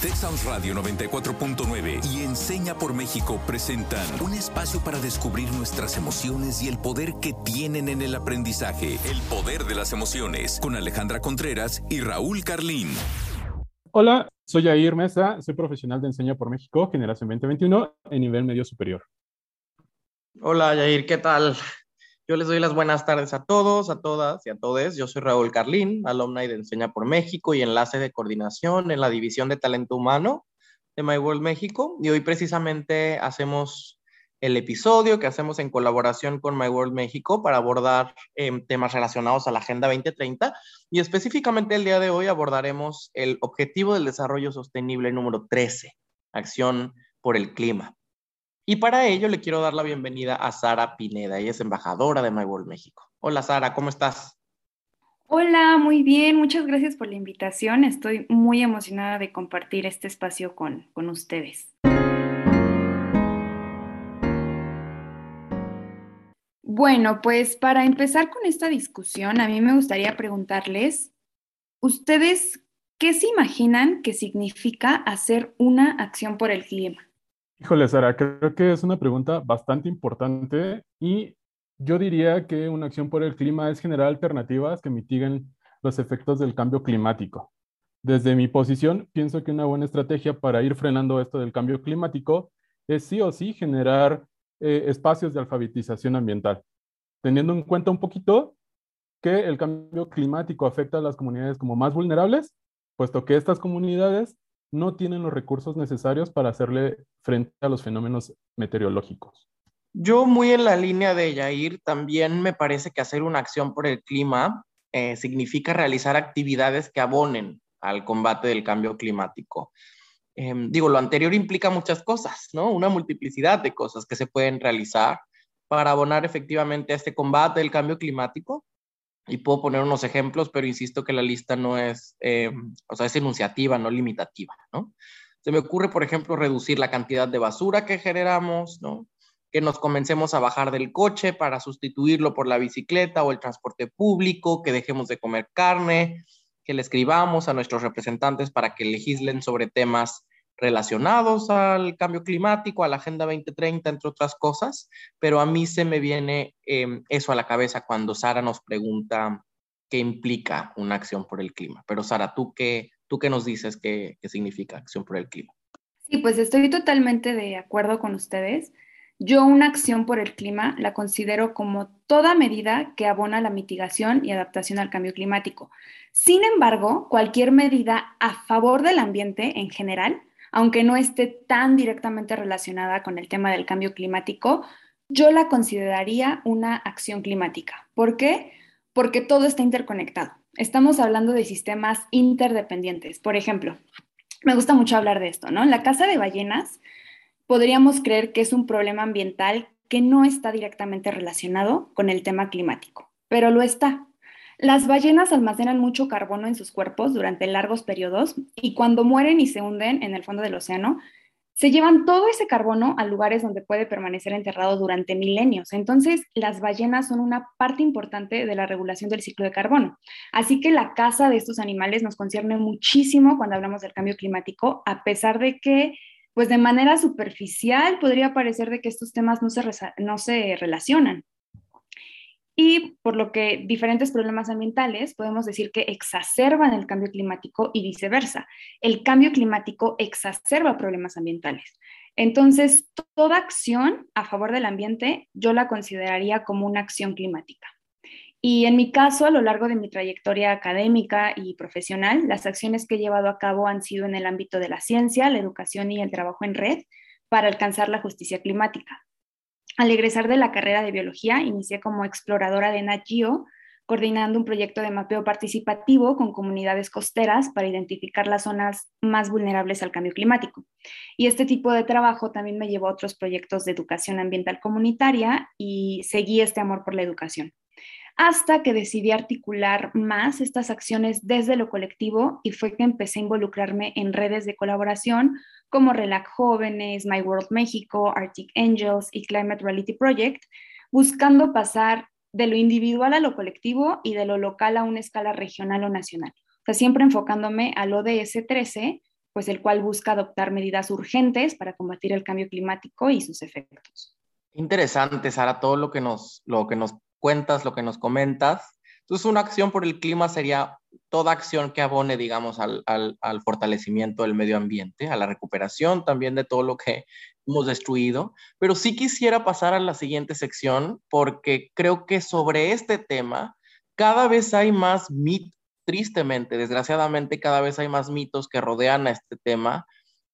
Texas Radio 94.9 y Enseña por México presentan un espacio para descubrir nuestras emociones y el poder que tienen en el aprendizaje. El poder de las emociones con Alejandra Contreras y Raúl Carlín. Hola, soy Jair Mesa, soy profesional de Enseña por México, generación 2021, en nivel medio superior. Hola Jair, ¿qué tal? Yo les doy las buenas tardes a todos, a todas y a todos. Yo soy Raúl Carlín, alumna de Enseña por México y enlace de coordinación en la División de Talento Humano de My World México. Y hoy precisamente hacemos el episodio que hacemos en colaboración con My World México para abordar em, temas relacionados a la Agenda 2030. Y específicamente el día de hoy abordaremos el Objetivo del Desarrollo Sostenible número 13, Acción por el Clima. Y para ello le quiero dar la bienvenida a Sara Pineda, ella es embajadora de My World México. Hola Sara, ¿cómo estás? Hola, muy bien, muchas gracias por la invitación. Estoy muy emocionada de compartir este espacio con, con ustedes. Bueno, pues para empezar con esta discusión, a mí me gustaría preguntarles, ¿ustedes qué se imaginan que significa hacer una acción por el clima? Híjole, Sara, creo que es una pregunta bastante importante y yo diría que una acción por el clima es generar alternativas que mitiguen los efectos del cambio climático. Desde mi posición, pienso que una buena estrategia para ir frenando esto del cambio climático es sí o sí generar eh, espacios de alfabetización ambiental, teniendo en cuenta un poquito que el cambio climático afecta a las comunidades como más vulnerables, puesto que estas comunidades no tienen los recursos necesarios para hacerle frente a los fenómenos meteorológicos. Yo muy en la línea de Yair, también me parece que hacer una acción por el clima eh, significa realizar actividades que abonen al combate del cambio climático. Em, digo, lo anterior implica muchas cosas, ¿no? Una multiplicidad de cosas que se pueden realizar para abonar efectivamente a este combate del cambio climático y puedo poner unos ejemplos, pero insisto que la lista no es, eh, o sea, es enunciativa, no limitativa, ¿no? Se me ocurre, por ejemplo, reducir la cantidad de basura que generamos, ¿no? Que nos comencemos a bajar del coche para sustituirlo por la bicicleta o el transporte público, que dejemos de comer carne, que le escribamos a nuestros representantes para que legislen sobre temas relacionados al cambio climático, a la Agenda 2030, entre otras cosas, pero a mí se me viene em, eso a la cabeza cuando Sara nos pregunta qué implica una acción por el clima. Pero Sara, ¿tú qué, tú qué nos dices qué, qué significa acción por el clima? Sí, pues estoy totalmente de acuerdo con ustedes. Yo una acción por el clima la considero como toda medida que abona la mitigación y adaptación al cambio climático. Sin embargo, cualquier medida a favor del ambiente en general aunque no esté tan directamente relacionada con el tema del cambio climático, yo la consideraría una acción climática. ¿Por qué? Porque todo está interconectado. Estamos hablando de sistemas interdependientes. Por ejemplo, me gusta mucho hablar de esto, ¿no? La caza de ballenas podríamos creer que es un problema ambiental que no está directamente relacionado con el tema climático, pero lo está. Las ballenas almacenan mucho carbono en sus cuerpos durante largos periodos y cuando mueren y se hunden en el fondo del océano, se llevan todo ese carbono a lugares donde puede permanecer enterrado durante milenios. Entonces, las ballenas son una parte importante de la regulación del ciclo de carbono. Así que la caza de estos animales nos concierne muchísimo cuando hablamos del cambio climático, a pesar de que, pues de manera superficial, podría parecer de que estos temas no se, no se relacionan y por lo que diferentes problemas ambientales podemos decir que exacerban el cambio climático y viceversa. El cambio climático exacerba problemas ambientales. Entonces, toda acción a favor del ambiente yo la consideraría como una acción climática. Y en mi caso, a lo largo de mi trayectoria académica y profesional, las acciones que he llevado a cabo han sido en el ámbito de la ciencia, la educación y el trabajo en red para alcanzar la justicia climática. Al egresar de la carrera de biología, inicié como exploradora de Nat coordinando un proyecto de mapeo participativo con comunidades costeras para identificar las zonas más vulnerables al cambio climático. Y este tipo de trabajo también me llevó a otros proyectos de educación ambiental comunitaria y seguí este amor por la educación hasta que decidí articular más estas acciones desde lo colectivo y fue que empecé a involucrarme en redes de colaboración como RELAC Jóvenes, My World México, Arctic Angels y Climate Reality Project, buscando pasar de lo individual a lo colectivo y de lo local a una escala regional o nacional. O sea, siempre enfocándome al ODS 13 pues el cual busca adoptar medidas urgentes para combatir el cambio climático y sus efectos. Interesante, Sara, todo lo que nos, lo que nos cuentas, lo que nos comentas. Entonces, una acción por el clima sería toda acción que abone, digamos, al, al, fortalecimiento del medio ambiente, a la recuperación también de todo lo que hemos destruido. Pero sí quisiera pasar a la siguiente sección porque creo que sobre este tema cada vez hay más mitos, tristemente, desgraciadamente, cada vez hay más mitos que rodean a este tema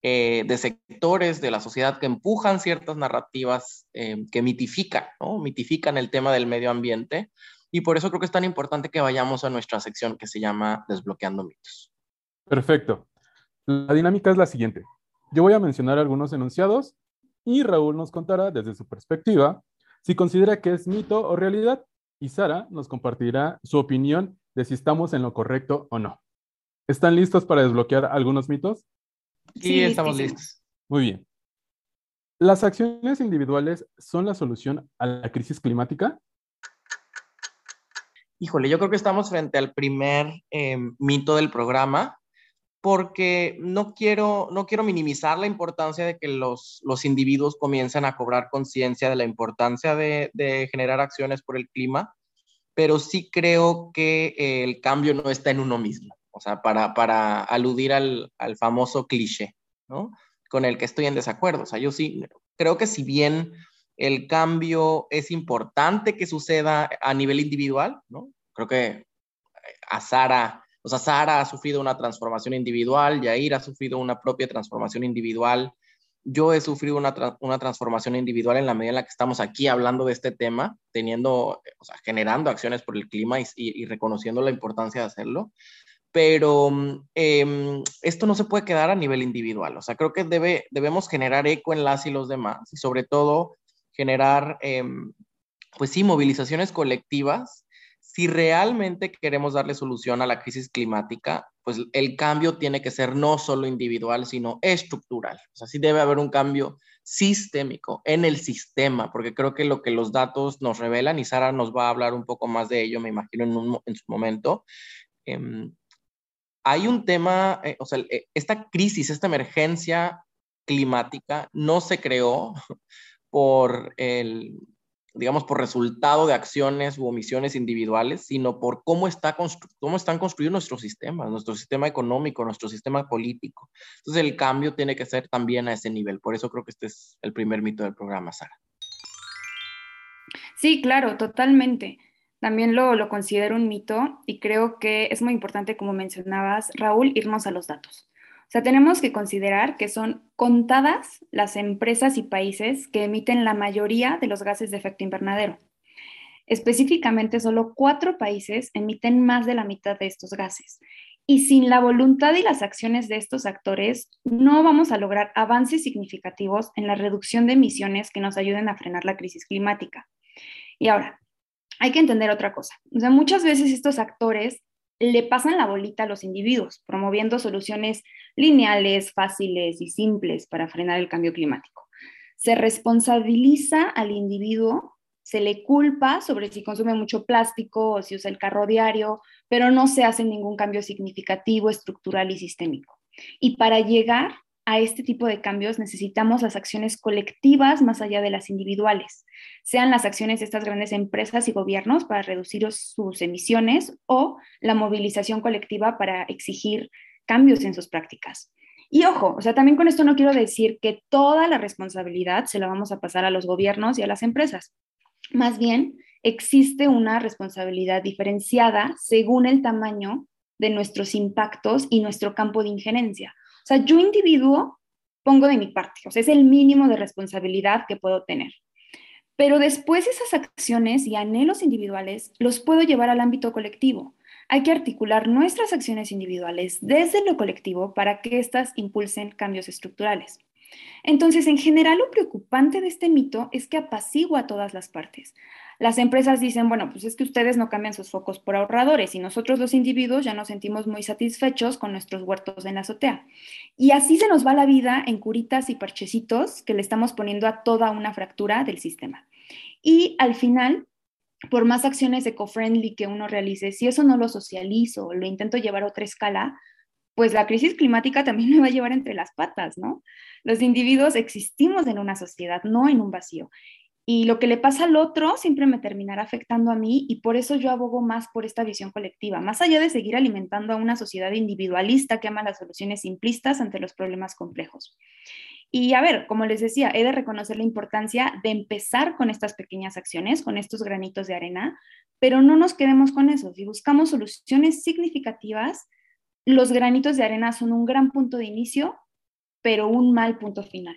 eh, de sectores de la sociedad que empujan ciertas narrativas eh, que mitifican, ¿no? Mitifican el tema del medio ambiente. Y por eso creo que es tan importante que vayamos a nuestra sección que se llama Desbloqueando mitos. Perfecto. La dinámica es la siguiente. Yo voy a mencionar algunos enunciados y Raúl nos contará desde su perspectiva si considera que es mito o realidad y Sara nos compartirá su opinión de si estamos en lo correcto o no. ¿Están listos para desbloquear algunos mitos? Sí, estamos listos. Muy bien. ¿Las acciones individuales son la solución a la crisis climática? Híjole, yo creo que estamos frente al primer em, mito del programa, porque no quiero, no quiero minimizar la importancia de que los, los individuos comiencen a cobrar conciencia de la importancia de, de, generar acciones por el clima, pero sí creo que el cambio no está en uno mismo o sea, para, para aludir al, al, famoso cliché, ¿no? Con el que estoy en desacuerdo. O sea, yo sí creo que si bien el cambio es importante que suceda a nivel individual, ¿no? Creo que eh, a Sara, o sea, Sara ha sufrido una transformación individual, Yair ha sufrido una propia transformación individual, yo he sufrido una, una, transformación individual en la medida en la que estamos aquí hablando de este tema, teniendo, o sea, generando acciones por el clima y, y, y reconociendo la importancia de hacerlo pero em, esto no se puede quedar a nivel individual. O sea, creo que debe, debemos generar eco en las y los demás y sobre todo generar, em, pues sí, movilizaciones colectivas. Si realmente queremos darle solución a la crisis climática, pues el cambio tiene que ser no solo individual, sino estructural. O sea, sí debe haber un cambio sistémico en el sistema, porque creo que lo que los datos nos revelan, y Sara nos va a hablar un poco más de ello, me imagino, en, en su momento, eh, hay un tema, eh, o sea, eh, esta crisis, esta emergencia climática no se creó por el, digamos, por resultado de acciones u omisiones individuales, sino por cómo, está cómo están construidos nuestros sistemas, nuestro sistema económico, nuestro sistema político. Entonces el cambio tiene que ser también a ese nivel. Por eso creo que este es el primer mito del programa, Sara. Sí, claro, totalmente. También lo, lo considero un mito y creo que es muy importante, como mencionabas, Raúl, irnos a los datos. O sea, tenemos que considerar que son contadas las empresas y países que emiten la mayoría de los gases de efecto invernadero. Específicamente, solo cuatro países emiten más de la mitad de estos gases. Y sin la voluntad y las acciones de estos actores, no vamos a lograr avances significativos en la reducción de emisiones que nos ayuden a frenar la crisis climática. Y ahora, hay que entender otra cosa. O sea, muchas veces estos actores le pasan la bolita a los individuos, promoviendo soluciones lineales, fáciles y simples para frenar el cambio climático. Se responsabiliza al individuo, se le culpa sobre si consume mucho plástico o si usa el carro diario, pero no se hace ningún cambio significativo, estructural y sistémico. Y para llegar a este tipo de cambios necesitamos las acciones colectivas más allá de las individuales, sean las acciones de estas grandes empresas y gobiernos para reducir sus emisiones o la movilización colectiva para exigir cambios en sus prácticas. Y ojo, o sea, también con esto no quiero decir que toda la responsabilidad se la vamos a pasar a los gobiernos y a las empresas. Más bien, existe una responsabilidad diferenciada según el tamaño de nuestros impactos y nuestro campo de injerencia. O sea, yo individuo pongo de mi parte, o sea, es el mínimo de responsabilidad que puedo tener. Pero después esas acciones y anhelos individuales los puedo llevar al ámbito colectivo. Hay que articular nuestras acciones individuales desde lo colectivo para que éstas impulsen cambios estructurales. Entonces, en general, lo preocupante de este mito es que apacigua a todas las partes. Las empresas dicen, bueno, pues es que ustedes no cambian sus focos por ahorradores y nosotros los individuos ya nos sentimos muy satisfechos con nuestros huertos en la azotea. Y así se nos va la vida en curitas y parchecitos que le estamos poniendo a toda una fractura del sistema. Y al final, por más acciones eco-friendly que uno realice, si eso no lo socializo lo intento llevar a otra escala, pues la crisis climática también me va a llevar entre las patas, ¿no? Los individuos existimos en una sociedad, no en un vacío. Y lo que le pasa al otro siempre me terminará afectando a mí y por eso yo abogo más por esta visión colectiva, más allá de seguir alimentando a una sociedad individualista que ama las soluciones simplistas ante los problemas complejos. Y a ver, como les decía, he de reconocer la importancia de empezar con estas pequeñas acciones, con estos granitos de arena, pero no nos quedemos con eso. Si buscamos soluciones significativas, los granitos de arena son un gran punto de inicio, pero un mal punto final.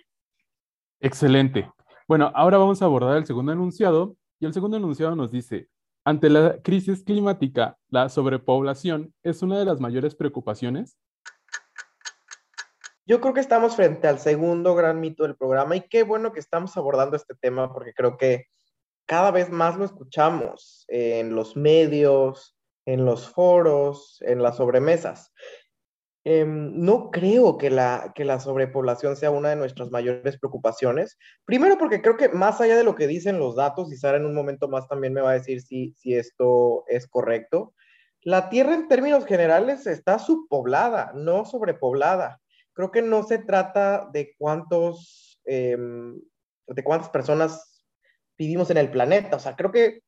Excelente. Bueno, ahora vamos a abordar el segundo enunciado y el segundo enunciado nos dice, ante la crisis climática, la sobrepoblación es una de las mayores preocupaciones. Yo creo que estamos frente al segundo gran mito del programa y qué bueno que estamos abordando este tema porque creo que cada vez más lo escuchamos en los medios, en los foros, en las sobremesas. Em, no creo que la, que la sobrepoblación sea una de nuestras mayores preocupaciones. Primero porque creo que más allá de lo que dicen los datos, y Sara en un momento más también me va a decir si, si esto es correcto, la Tierra en términos generales está subpoblada, no sobrepoblada. Creo que no se trata de cuántos, em, de cuántas personas vivimos en el planeta. O sea, creo que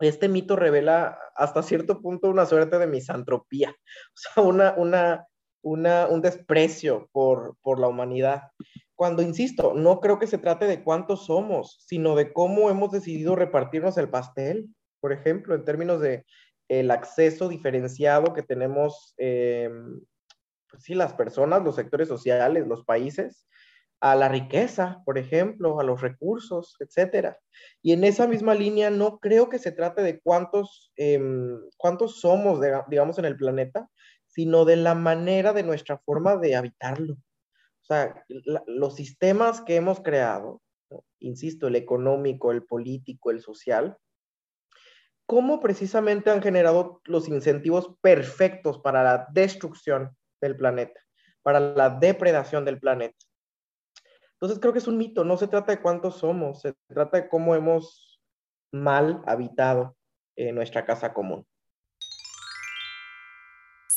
este mito revela hasta cierto punto una suerte de misantropía, o sea, una, una, un desprecio por, por la humanidad. Cuando, insisto, no creo que se trate de cuántos somos, sino de cómo hemos decidido repartirnos el pastel, por ejemplo, en términos de el acceso diferenciado que tenemos, eh, pues sí, las personas, los sectores sociales, los países, a la riqueza, por ejemplo, a los recursos, etcétera. Y en esa misma línea no creo que se trate de cuántos, em, cuántos somos, digamos, en el planeta, sino de la manera de nuestra forma de habitarlo. O sea, los sistemas que hemos creado, insisto, el económico, el político, el social, cómo precisamente han generado los incentivos perfectos para la destrucción del planeta, para la depredación del planeta. Entonces creo que es un mito, no se trata de cuántos somos, se trata de cómo hemos mal habitado eh, nuestra casa común.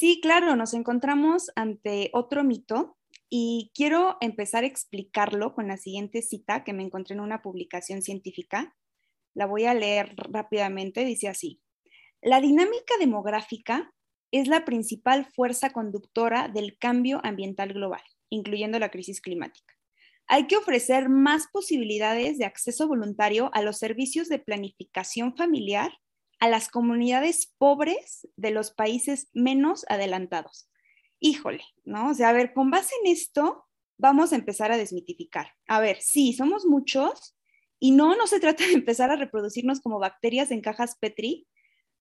Sí, claro, nos encontramos ante otro mito y quiero empezar a explicarlo con la siguiente cita que me encontré en una publicación científica. La voy a leer rápidamente, dice así. La dinámica demográfica es la principal fuerza conductora del cambio ambiental global, incluyendo la crisis climática. Hay que ofrecer más posibilidades de acceso voluntario a los servicios de planificación familiar a las comunidades pobres de los países menos adelantados. Híjole, ¿no? O sea, a ver, con base en esto, vamos a empezar a desmitificar. A ver, sí, somos muchos y no, no se trata de empezar a reproducirnos como bacterias en cajas Petri,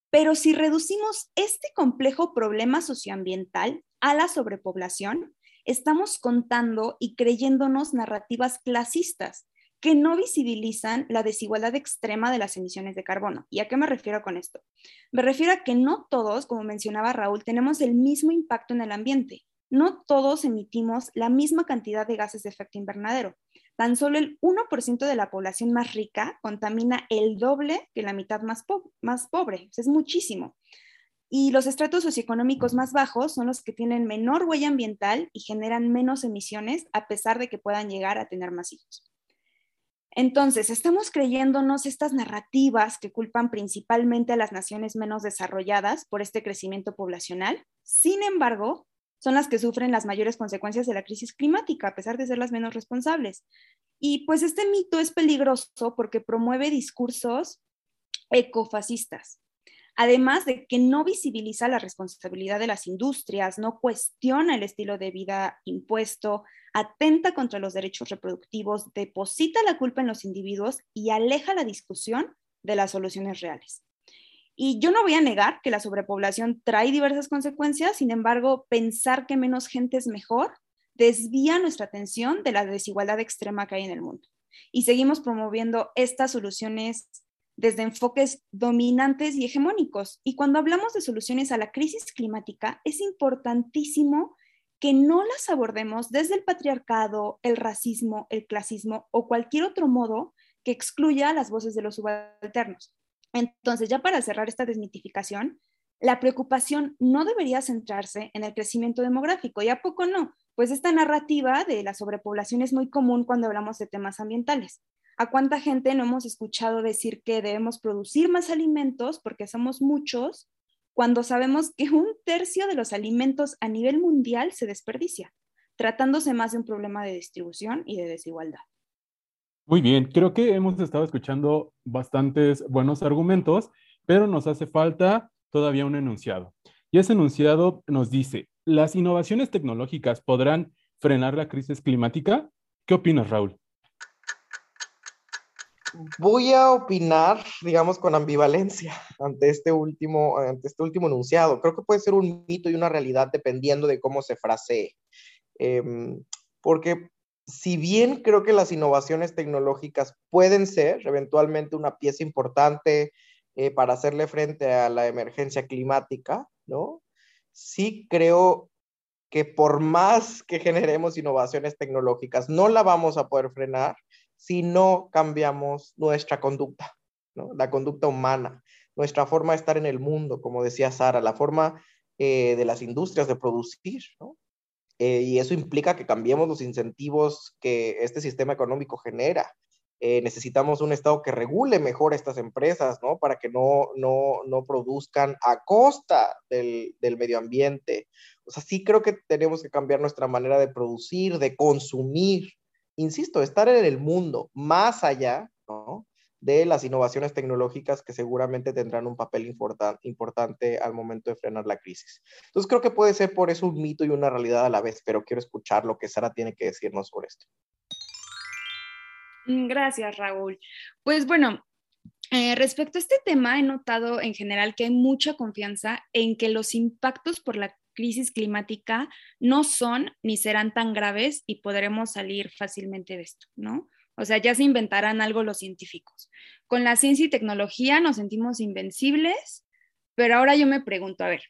pero si reducimos este complejo problema socioambiental a la sobrepoblación, estamos contando y creyéndonos narrativas clasistas que no visibilizan la desigualdad extrema de las emisiones de carbono. ¿Y a qué me refiero con esto? Me refiero a que no todos, como mencionaba Raúl, tenemos el mismo impacto en el ambiente. No todos emitimos la misma cantidad de gases de efecto invernadero. Tan solo el 1% de la población más rica contamina el doble que la mitad más, más pobre. es muchísimo. Y los estratos socioeconómicos más bajos son los que tienen menor huella ambiental y generan menos emisiones a pesar de que puedan llegar a tener más hijos. Entonces, estamos creyéndonos estas narrativas que culpan principalmente a las naciones menos desarrolladas por este crecimiento poblacional. Sin embargo, son las que sufren las mayores consecuencias de la crisis climática, a pesar de ser las menos responsables. Y pues este mito es peligroso porque promueve discursos ecofascistas, además de que no visibiliza la responsabilidad de las industrias, no cuestiona el estilo de vida impuesto, atenta contra los derechos reproductivos, deposita la culpa en los individuos y aleja la discusión de las soluciones reales. Y yo no voy a negar que la sobrepoblación trae diversas consecuencias, sin embargo, pensar que menos gente es mejor desvía nuestra atención de la desigualdad extrema que hay en el mundo. Y seguimos promoviendo estas soluciones desde enfoques dominantes y hegemónicos. Y cuando hablamos de soluciones a la crisis climática, es importantísimo que no las abordemos desde el patriarcado, el racismo, el clasismo o cualquier otro modo que excluya las voces de los subalternos. Entonces, ya para cerrar esta desmitificación, la preocupación no debería centrarse en el crecimiento demográfico. ¿Y a poco no? Pues esta narrativa de la sobrepoblación es muy común cuando hablamos de temas ambientales. ¿A cuánta gente no hemos escuchado decir que debemos producir más alimentos porque somos muchos cuando sabemos que un tercio de los alimentos a nivel mundial se desperdicia, tratándose más de un problema de distribución y de desigualdad? Muy bien, creo que hemos estado escuchando bastantes buenos argumentos, pero nos hace falta todavía un enunciado. Y ese enunciado nos dice, ¿las innovaciones tecnológicas podrán frenar la crisis climática? ¿Qué opinas, Raúl? Voy a opinar, digamos, con ambivalencia ante este último, ante este último enunciado. Creo que puede ser un mito y una realidad dependiendo de cómo se frasee. Em, porque si bien creo que las innovaciones tecnológicas pueden ser eventualmente una pieza importante eh, para hacerle frente a la emergencia climática, ¿no? Sí creo que por más que generemos innovaciones tecnológicas, no la vamos a poder frenar si no cambiamos nuestra conducta. La conducta humana, nuestra forma de estar en el mundo, como decía Sara, la forma eh, de las industrias de producir. Eh, y eso implica que cambiemos los incentivos que este sistema económico genera. Eh, necesitamos un Estado que regule mejor estas empresas, ¿no? Para que no, no, no produzcan a costa del, del, medio ambiente. O sea, sí creo que tenemos que cambiar nuestra manera de producir, de consumir. Insisto, estar en el mundo más allá, de las innovaciones tecnológicas que seguramente tendrán un papel importante al momento de frenar la crisis. Entonces creo que puede ser por eso un mito y una realidad a la vez, pero quiero escuchar lo que Sara tiene que decirnos sobre esto. Mm, gracias, Raúl. Pues bueno, eh, respecto a este tema, he notado en general que hay mucha confianza en que los impactos por la crisis climática no son ni serán tan graves y podremos salir fácilmente de esto, ¿no? O sea, ya se inventarán algo los científicos. Con la ciencia y tecnología nos sentimos invencibles, pero ahora yo me pregunto, a ver,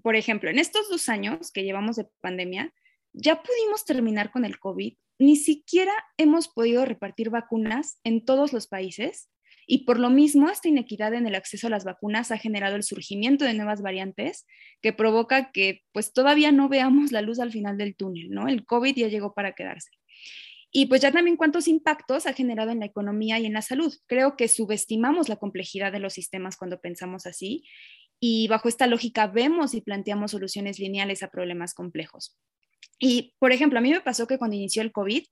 por ejemplo, en estos dos años que llevamos de pandemia, ya pudimos terminar con el COVID, ni siquiera hemos podido repartir vacunas en todos los países y por lo mismo esta inequidad en el acceso a las vacunas ha generado el surgimiento de nuevas variantes que provoca que pues todavía no veamos la luz al final del túnel, ¿no? El COVID ya llegó para quedarse. Y pues ya también cuántos impactos ha generado en la economía y en la salud. Creo que subestimamos la complejidad de los sistemas cuando pensamos así y bajo esta lógica vemos y planteamos soluciones lineales a problemas complejos. Y, por ejemplo, a mí me pasó que cuando inició el COVID,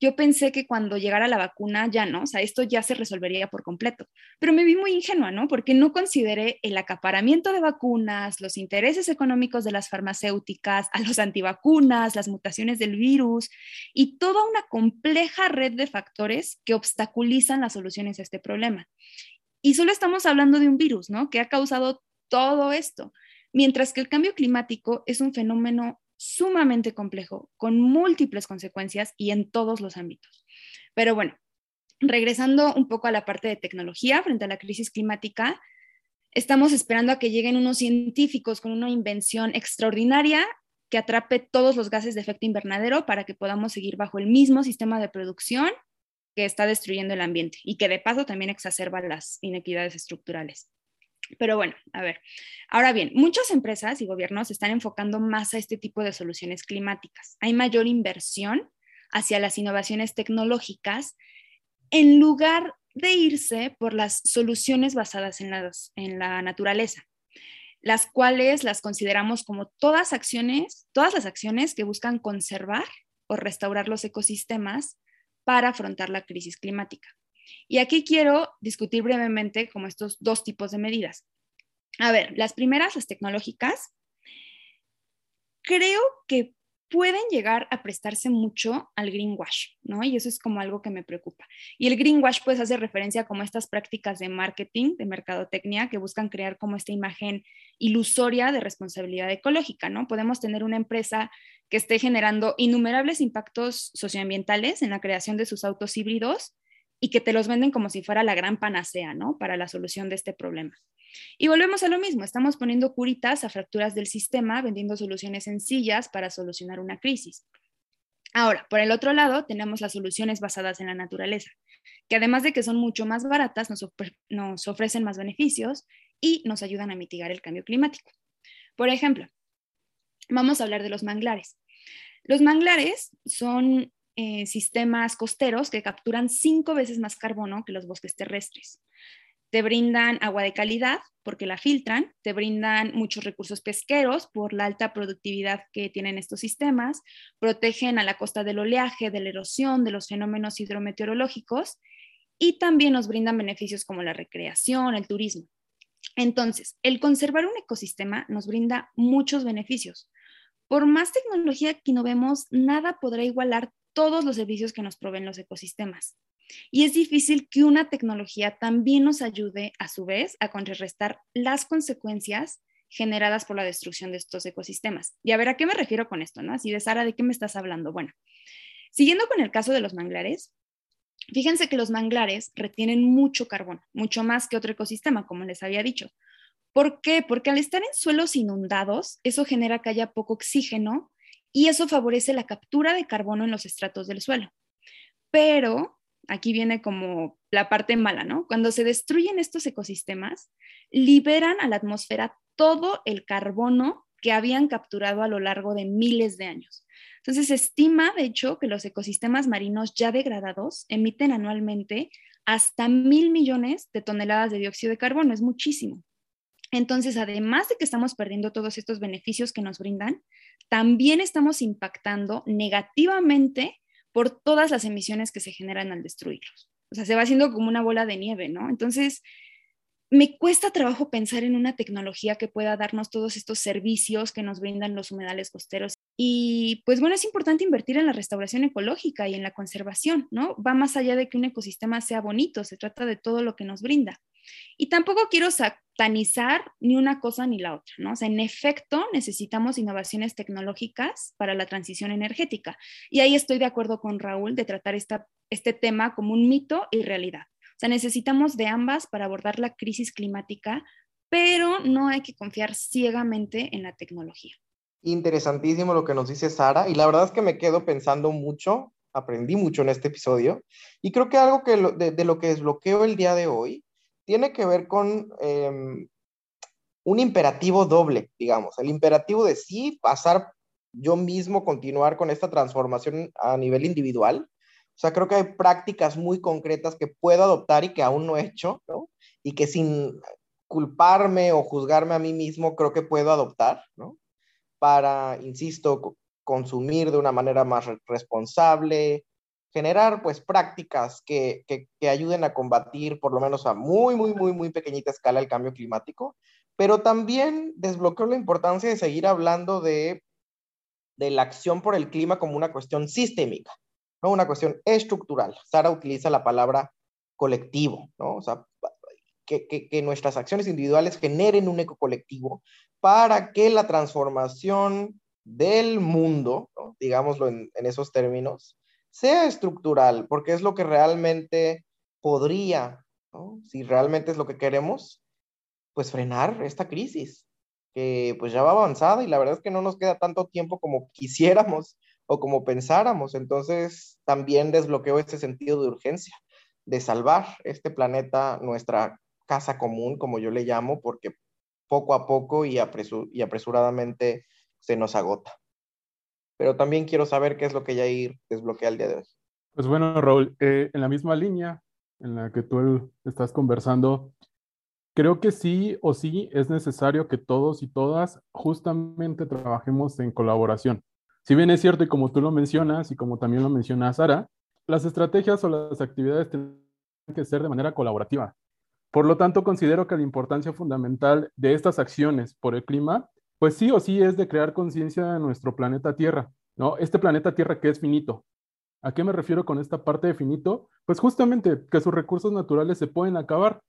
yo pensé que cuando llegara la vacuna ya no, o sea, esto ya se resolvería por completo, pero me vi muy ingenua, ¿no? Porque no consideré el acaparamiento de vacunas, los intereses económicos de las farmacéuticas, a los antivacunas, las mutaciones del virus y toda una compleja red de factores que obstaculizan las soluciones a este problema. Y solo estamos hablando de un virus, ¿no? Que ha causado todo esto, mientras que el cambio climático es un fenómeno sumamente complejo, con múltiples consecuencias y en todos los ámbitos. Pero bueno, regresando un poco a la parte de tecnología frente a la crisis climática, estamos esperando a que lleguen unos científicos con una invención extraordinaria que atrape todos los gases de efecto invernadero para que podamos seguir bajo el mismo sistema de producción que está destruyendo el ambiente y que de paso también exacerba las inequidades estructurales. Pero bueno, a ver. Ahora bien, muchas empresas y gobiernos están enfocando más a este tipo de soluciones climáticas. Hay mayor inversión hacia las innovaciones tecnológicas en lugar de irse por las soluciones basadas en, la naturaleza, las cuales las consideramos como todas acciones, todas las acciones que buscan conservar o restaurar los ecosistemas para afrontar la crisis climática. Y aquí quiero discutir brevemente como estos dos tipos de medidas. A ver, las primeras, las tecnológicas, creo que pueden llegar a prestarse mucho al greenwash, ¿no? Y eso es como algo que me preocupa. Y el greenwash pues hace referencia como estas prácticas de marketing, de mercadotecnia, que buscan crear como esta imagen ilusoria de responsabilidad ecológica, ¿no? Podemos tener una empresa que esté generando innumerables impactos socioambientales en la creación de sus autos híbridos y que te los venden como si fuera la gran panacea, ¿no? Para la solución de este problema. Y volvemos a lo mismo, estamos poniendo curitas a fracturas del sistema, vendiendo soluciones sencillas para solucionar una crisis. Ahora, por el otro lado, tenemos las soluciones basadas en la naturaleza, que además de que son mucho más baratas, nos, nos ofrecen más beneficios y nos ayudan a mitigar el cambio climático. Por ejemplo, vamos a hablar de los manglares. Los manglares son eh, sistemas costeros que capturan cinco veces más carbono que los bosques terrestres. Te brindan agua de calidad porque la filtran, te brindan muchos recursos pesqueros por la alta productividad que tienen estos sistemas, protegen a la costa del oleaje, de la erosión, de los fenómenos hidrometeorológicos y también nos brindan beneficios como la recreación, el turismo. Entonces, el conservar un ecosistema nos brinda muchos beneficios. Por más tecnología que innovemos, nada podrá igualar todos los servicios que nos proveen los ecosistemas. Y es difícil que una tecnología también nos ayude, a su vez, a contrarrestar las consecuencias generadas por la destrucción de estos ecosistemas. Y a ver, ¿a qué me refiero con esto? ¿no? Así de Sara, ¿de qué me estás hablando? Bueno, siguiendo con el caso de los manglares, fíjense que los manglares retienen mucho carbón, mucho más que otro ecosistema, como les había dicho. ¿Por qué? Porque al estar en suelos inundados, eso genera que haya poco oxígeno y eso favorece la captura de carbono en los estratos del suelo. Pero aquí viene como la parte mala, ¿no? Cuando se destruyen estos ecosistemas, liberan a la atmósfera todo el carbono que habían capturado a lo largo de miles de años. Entonces, se estima, de hecho, que los ecosistemas marinos ya degradados emiten anualmente hasta mil millones de toneladas de dióxido de carbono, es muchísimo. Entonces, además de que estamos perdiendo todos estos beneficios que nos brindan, también estamos impactando negativamente por todas las emisiones que se generan al destruirlos. O sea, se va haciendo como una bola de nieve, ¿no? Entonces, me cuesta trabajo pensar en una tecnología que pueda darnos todos estos servicios que nos brindan los humedales costeros. Y pues bueno, es importante invertir en la restauración ecológica y en la conservación, ¿no? Va más allá de que un ecosistema sea bonito, se trata de todo lo que nos brinda. Y tampoco quiero satanizar ni una cosa ni la otra, ¿no? O sea, en efecto, necesitamos innovaciones tecnológicas para la transición energética. Y ahí estoy de acuerdo con Raúl de tratar este tema como un mito y realidad. O sea, necesitamos de ambas para abordar la crisis climática, pero no hay que confiar ciegamente en la tecnología. Interesantísimo lo que nos dice Sara, y la verdad es que me quedo pensando mucho, aprendí mucho en este episodio, y creo que algo que de, de lo que desbloqueo el día de hoy tiene que ver con em, un imperativo doble, digamos, el imperativo de sí pasar yo mismo, continuar con esta transformación a nivel individual. O sea, creo que hay prácticas muy concretas que puedo adoptar y que aún no he hecho, ¿no? Y que sin culparme o juzgarme a mí mismo, creo que puedo adoptar, ¿no? Para, insisto, consumir de una manera más responsable, generar pues prácticas que, que, ayuden a combatir por lo menos a muy, muy, muy, muy pequeñita escala el cambio climático, pero también desbloqueó la importancia de seguir hablando de, de la acción por el clima como una cuestión sistémica, no una cuestión estructural. Sara utiliza la palabra colectivo, ¿no? O sea, que, nuestras acciones individuales generen un eco colectivo para que la transformación del mundo, digámoslo en esos términos, sea estructural, porque es lo que realmente podría, si realmente es lo que queremos, pues frenar esta crisis, que pues ya va avanzada y la verdad es que no nos queda tanto tiempo como quisiéramos o como pensáramos. Entonces también desbloqueo este sentido de urgencia, de salvar este planeta, nuestra casa común, como yo le llamo, porque poco a poco y, y apresuradamente se nos agota pero también quiero saber qué es lo que Yair desbloquea el día de hoy. Pues bueno, Raúl, eh, en la misma línea en la que tú estás conversando, creo que sí o sí es necesario que todos y todas justamente trabajemos en colaboración. Si bien es cierto y como tú lo mencionas y como también lo menciona Sara, las estrategias o las actividades tienen que ser de manera colaborativa. Por lo tanto, considero que la importancia fundamental de estas acciones por el clima pues sí o sí es de crear conciencia de nuestro planeta Tierra, ¿no? Este planeta Tierra que es finito. ¿A qué me refiero con esta parte de finito? Pues justamente que sus recursos naturales se pueden acabar.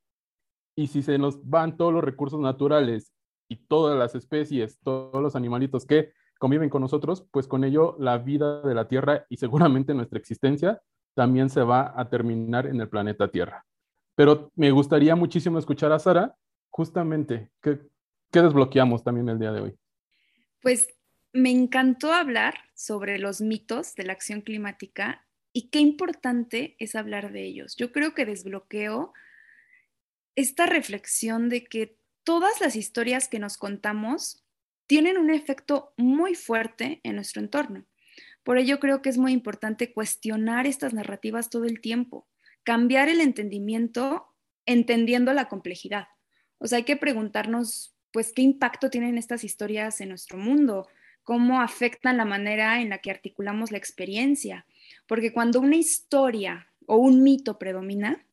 Y si se nos van todos los recursos naturales y todas las especies, todos los animalitos que conviven con nosotros, pues con ello la vida de la Tierra y seguramente nuestra existencia también se va a terminar en el planeta Tierra. Pero me gustaría muchísimo escuchar a Sara, justamente, que ¿Qué desbloqueamos también el día de hoy? Pues me encantó hablar sobre los mitos de la acción climática y qué importante es hablar de ellos. Yo creo que desbloqueo esta reflexión de que todas las historias que nos contamos tienen un efecto muy fuerte en nuestro entorno. Por ello creo que es muy importante cuestionar estas narrativas todo el tiempo, cambiar el entendimiento entendiendo la complejidad. O sea, hay que preguntarnos, pues, qué impacto tienen estas historias en nuestro mundo, cómo afectan la manera en la que articulamos la experiencia. Porque cuando una historia o un mito predomina,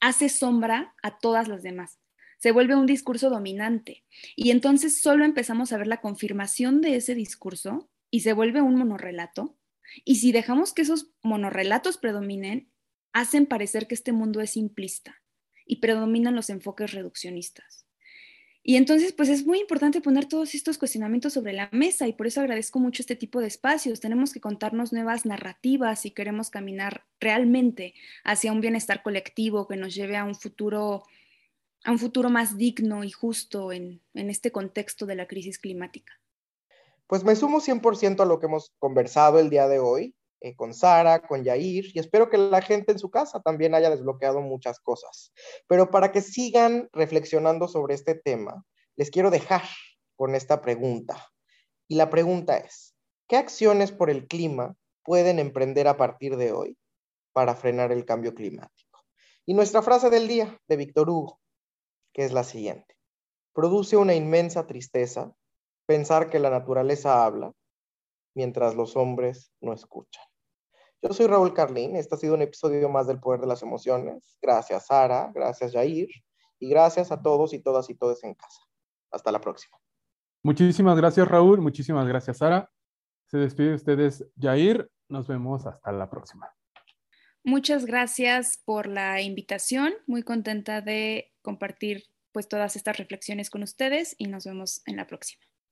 hace sombra a todas las demás. Se vuelve un discurso dominante. Y entonces solo empezamos a ver la confirmación de ese discurso y se vuelve un monorrelato. Y si dejamos que esos monorrelatos predominen, hacen parecer que este mundo es simplista y predominan los enfoques reduccionistas. Y entonces, pues es muy importante poner todos estos cuestionamientos sobre la mesa y por eso agradezco mucho este tipo de espacios. Tenemos que contarnos nuevas narrativas si queremos caminar realmente hacia un bienestar colectivo que nos lleve a un futuro, a un futuro más digno y justo en, en este contexto de la crisis climática. Pues me sumo 100% a lo que hemos conversado el día de hoy. Eh, con Sara, con Yair, y espero que la gente en su casa también haya desbloqueado muchas cosas. Pero para que sigan reflexionando sobre este tema, les quiero dejar con esta pregunta. Y la pregunta es, ¿qué acciones por el clima pueden emprender a partir de hoy para frenar el cambio climático? Y nuestra frase del día de Víctor Hugo, que es la siguiente. Produce una inmensa tristeza pensar que la naturaleza habla mientras los hombres no escuchan. Yo soy Raúl Carlín, este ha sido un episodio más del Poder de las Emociones. Gracias Sara, gracias Jair y gracias a todos y todas y todos en casa. Hasta la próxima. Muchísimas gracias Raúl, muchísimas gracias Sara. Se despide de ustedes Jair, nos vemos hasta la próxima. Muchas gracias por la invitación, muy contenta de compartir pues todas estas reflexiones con ustedes y nos vemos en la próxima.